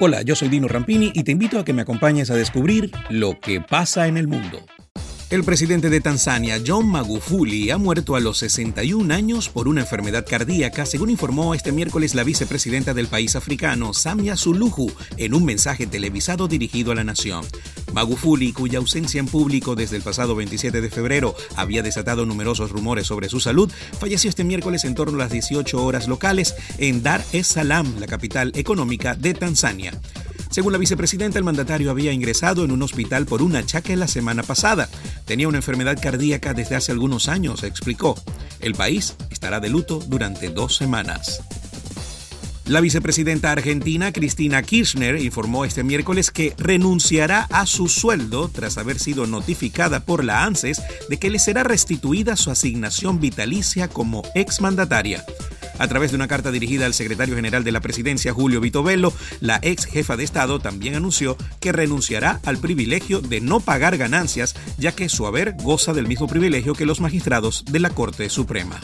Hola, yo soy Dino Rampini y te invito a que me acompañes a descubrir lo que pasa en el mundo. El presidente de Tanzania, John Magufuli, ha muerto a los 61 años por una enfermedad cardíaca, según informó este miércoles la vicepresidenta del país africano, Samia Suluhu, en un mensaje televisado dirigido a la nación. Magufuli, cuya ausencia en público desde el pasado 27 de febrero había desatado numerosos rumores sobre su salud, falleció este miércoles en torno a las 18 horas locales en Dar es Salaam, la capital económica de Tanzania. Según la vicepresidenta, el mandatario había ingresado en un hospital por un achaque la semana pasada. Tenía una enfermedad cardíaca desde hace algunos años, explicó. El país estará de luto durante dos semanas. La vicepresidenta argentina Cristina Kirchner informó este miércoles que renunciará a su sueldo tras haber sido notificada por la ANSES de que le será restituida su asignación vitalicia como exmandataria. A través de una carta dirigida al secretario general de la presidencia, Julio Vitovelo, la ex jefa de Estado también anunció que renunciará al privilegio de no pagar ganancias, ya que su haber goza del mismo privilegio que los magistrados de la Corte Suprema.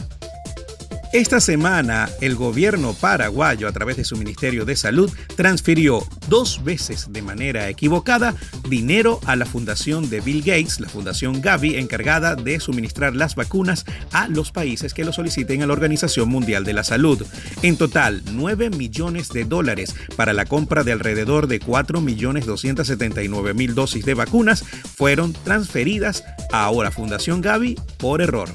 Esta semana, el gobierno paraguayo, a través de su Ministerio de Salud, transfirió dos veces de manera equivocada dinero a la fundación de Bill Gates, la fundación Gavi, encargada de suministrar las vacunas a los países que lo soliciten a la Organización Mundial de la Salud. En total, 9 millones de dólares para la compra de alrededor de 4.279.000 dosis de vacunas fueron transferidas a ahora Fundación Gavi por error.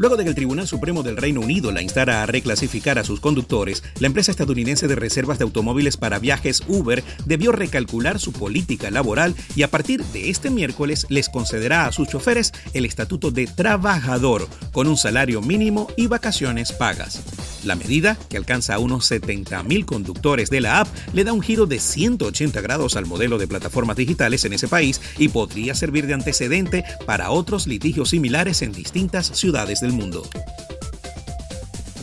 Luego de que el Tribunal Supremo del Reino Unido la instara a reclasificar a sus conductores, la empresa estadounidense de reservas de automóviles para viajes Uber debió recalcular su política laboral y a partir de este miércoles les concederá a sus choferes el estatuto de trabajador con un salario mínimo y vacaciones pagas. La medida, que alcanza a unos 70.000 conductores de la app, le da un giro de 180 grados al modelo de plataformas digitales en ese país y podría servir de antecedente para otros litigios similares en distintas ciudades del mundo.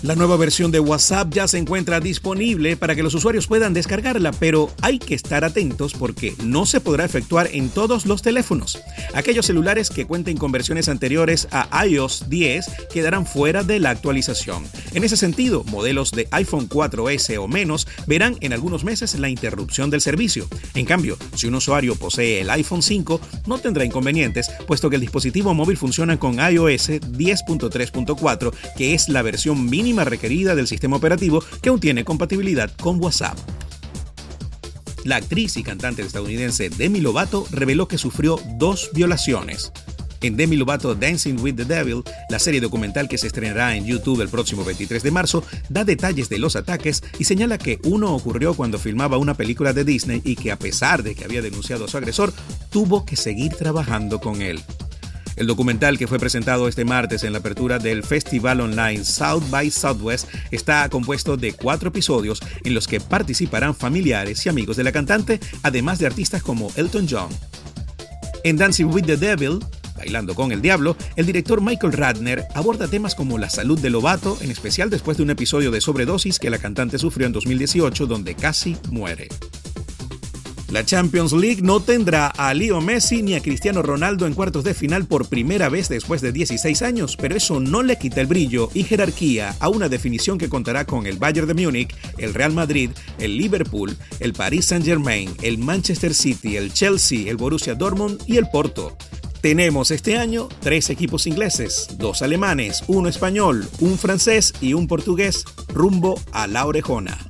La nueva versión de WhatsApp ya se encuentra disponible para que los usuarios puedan descargarla, pero hay que estar atentos porque no se podrá efectuar en todos los teléfonos. Aquellos celulares que cuenten con versiones anteriores a iOS 10 quedarán fuera de la actualización. En ese sentido, modelos de iPhone 4S o menos verán en algunos meses la interrupción del servicio. En cambio, si un usuario posee el iPhone 5, no tendrá inconvenientes, puesto que el dispositivo móvil funciona con iOS 10.3.4, que es la versión mínima requerida del sistema operativo que aún tiene compatibilidad con WhatsApp. La actriz y cantante estadounidense Demi Lovato reveló que sufrió dos violaciones. En Demi Lovato Dancing with the Devil, la serie documental que se estrenará en YouTube el próximo 23 de marzo, da detalles de los ataques y señala que uno ocurrió cuando filmaba una película de Disney y que a pesar de que había denunciado a su agresor, tuvo que seguir trabajando con él. El documental que fue presentado este martes en la apertura del festival online South by Southwest está compuesto de cuatro episodios en los que participarán familiares y amigos de la cantante, además de artistas como Elton John. En Dancing with the Devil, Bailando con el Diablo, el director Michael Radner aborda temas como la salud de Lobato, en especial después de un episodio de sobredosis que la cantante sufrió en 2018 donde casi muere. La Champions League no tendrá a Leo Messi ni a Cristiano Ronaldo en cuartos de final por primera vez después de 16 años, pero eso no le quita el brillo y jerarquía a una definición que contará con el Bayern de Múnich, el Real Madrid, el Liverpool, el Paris Saint-Germain, el Manchester City, el Chelsea, el Borussia Dortmund y el Porto. Tenemos este año tres equipos ingleses, dos alemanes, uno español, un francés y un portugués rumbo a la orejona.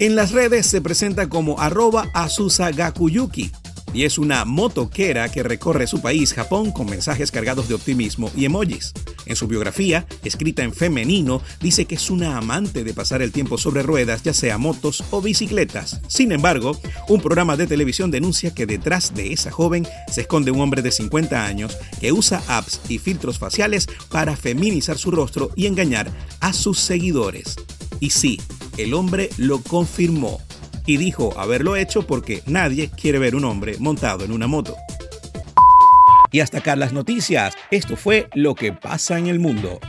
En las redes se presenta como arroba Asusa Gakuyuki y es una motoquera que recorre su país, Japón, con mensajes cargados de optimismo y emojis. En su biografía, escrita en femenino, dice que es una amante de pasar el tiempo sobre ruedas, ya sea motos o bicicletas. Sin embargo, un programa de televisión denuncia que detrás de esa joven se esconde un hombre de 50 años que usa apps y filtros faciales para feminizar su rostro y engañar a sus seguidores. Y sí, el hombre lo confirmó y dijo haberlo hecho porque nadie quiere ver un hombre montado en una moto. Y hasta acá las noticias. Esto fue Lo que pasa en el mundo.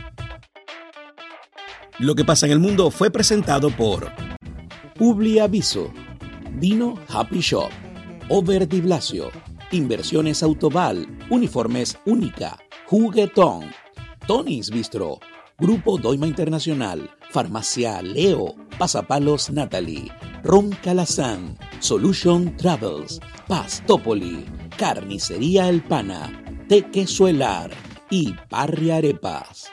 Lo que pasa en el mundo fue presentado por Publiaviso, Dino Happy Shop, Over Blasio, Inversiones Autoval, Uniformes Única, Juguetón, Tony's Bistro, Grupo Doima Internacional, Farmacia Leo, Pasapalos Natalie, Ron Calazán, Solution Travels, Pastopoli, Carnicería El Pana, Tequesuelar y Parri Arepas.